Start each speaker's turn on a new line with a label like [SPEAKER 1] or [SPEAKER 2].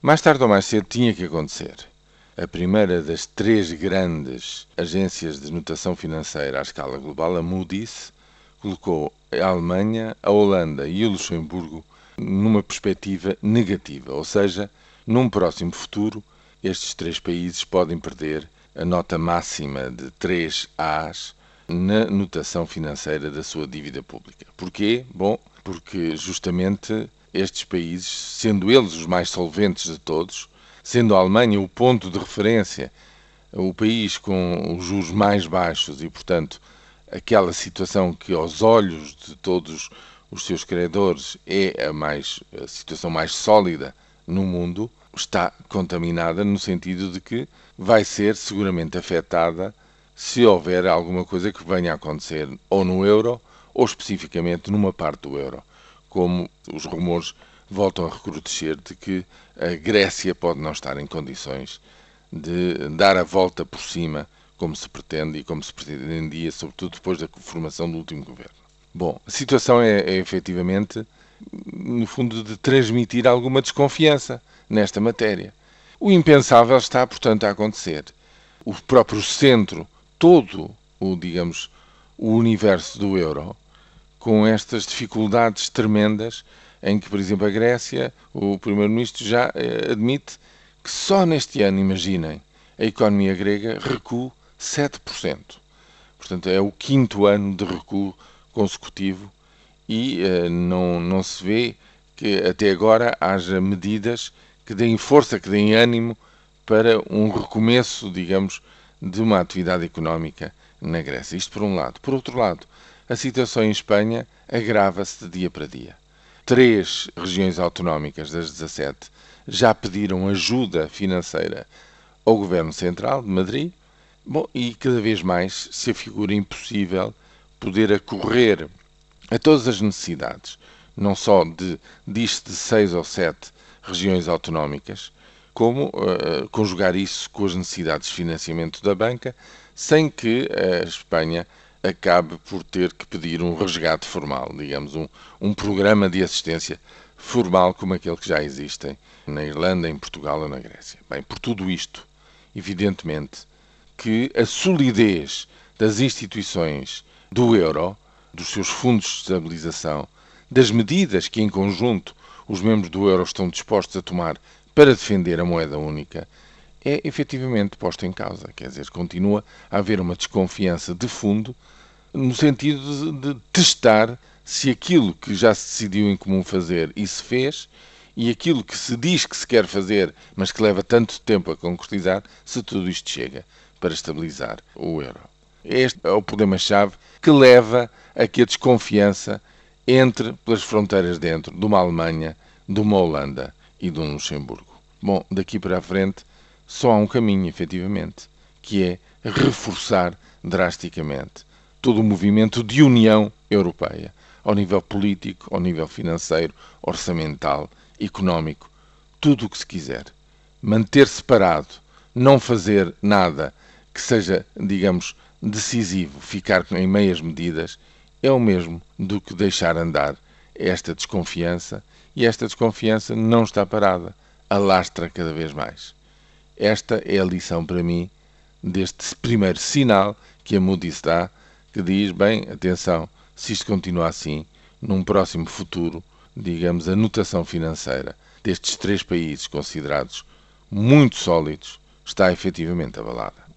[SPEAKER 1] Mais tarde ou mais cedo tinha que acontecer. A primeira das três grandes agências de notação financeira à escala global, a Moody's, colocou a Alemanha, a Holanda e o Luxemburgo numa perspectiva negativa, ou seja, num próximo futuro, estes três países podem perder a nota máxima de 3 As na notação financeira da sua dívida pública. Porquê? Bom, porque justamente estes países, sendo eles os mais solventes de todos, sendo a Alemanha o ponto de referência, o país com os juros mais baixos e, portanto, aquela situação que aos olhos de todos os seus credores é a mais a situação mais sólida no mundo, está contaminada no sentido de que vai ser seguramente afetada se houver alguma coisa que venha a acontecer ou no euro ou especificamente numa parte do euro como os rumores voltam a recrudescer de que a Grécia pode não estar em condições de dar a volta por cima, como se pretende e como se pretendia, sobretudo depois da formação do último governo. Bom, a situação é, é efetivamente, no fundo, de transmitir alguma desconfiança nesta matéria. O impensável está, portanto, a acontecer. O próprio centro, todo o, digamos, o universo do euro, com estas dificuldades tremendas em que, por exemplo, a Grécia, o Primeiro-Ministro já eh, admite que só neste ano, imaginem, a economia grega recua 7%. Portanto, é o quinto ano de recuo consecutivo e eh, não, não se vê que até agora haja medidas que deem força, que deem ânimo para um recomeço, digamos, de uma atividade económica na Grécia. Isto por um lado. Por outro lado, a situação em Espanha agrava-se de dia para dia. Três regiões autonómicas das 17 já pediram ajuda financeira ao Governo Central de Madrid. Bom, e cada vez mais se afigura impossível poder acorrer a todas as necessidades, não só de, de seis ou sete regiões autonómicas, como uh, conjugar isso com as necessidades de financiamento da banca, sem que a Espanha acabe por ter que pedir um resgate formal, digamos, um, um programa de assistência formal como aquele que já existem na Irlanda, em Portugal ou na Grécia. Bem, por tudo isto, evidentemente que a solidez das instituições do euro, dos seus fundos de estabilização, das medidas que em conjunto os membros do euro estão dispostos a tomar para defender a moeda única, é efetivamente posto em causa. Quer dizer, continua a haver uma desconfiança de fundo no sentido de, de testar se aquilo que já se decidiu em comum fazer e se fez e aquilo que se diz que se quer fazer, mas que leva tanto tempo a concretizar, se tudo isto chega para estabilizar o euro. Este é o problema-chave que leva a que a desconfiança entre pelas fronteiras dentro de uma Alemanha, de uma Holanda e de um Luxemburgo. Bom, daqui para a frente só há um caminho, efetivamente, que é reforçar drasticamente todo o movimento de união europeia, ao nível político, ao nível financeiro, orçamental, económico, tudo o que se quiser. Manter separado, não fazer nada que seja, digamos, decisivo, ficar em meias medidas, é o mesmo do que deixar andar esta desconfiança e esta desconfiança não está parada, alastra cada vez mais. Esta é a lição para mim deste primeiro sinal que a Moody's dá que diz: bem, atenção, se isto continua assim, num próximo futuro, digamos, a notação financeira destes três países considerados muito sólidos está efetivamente abalada.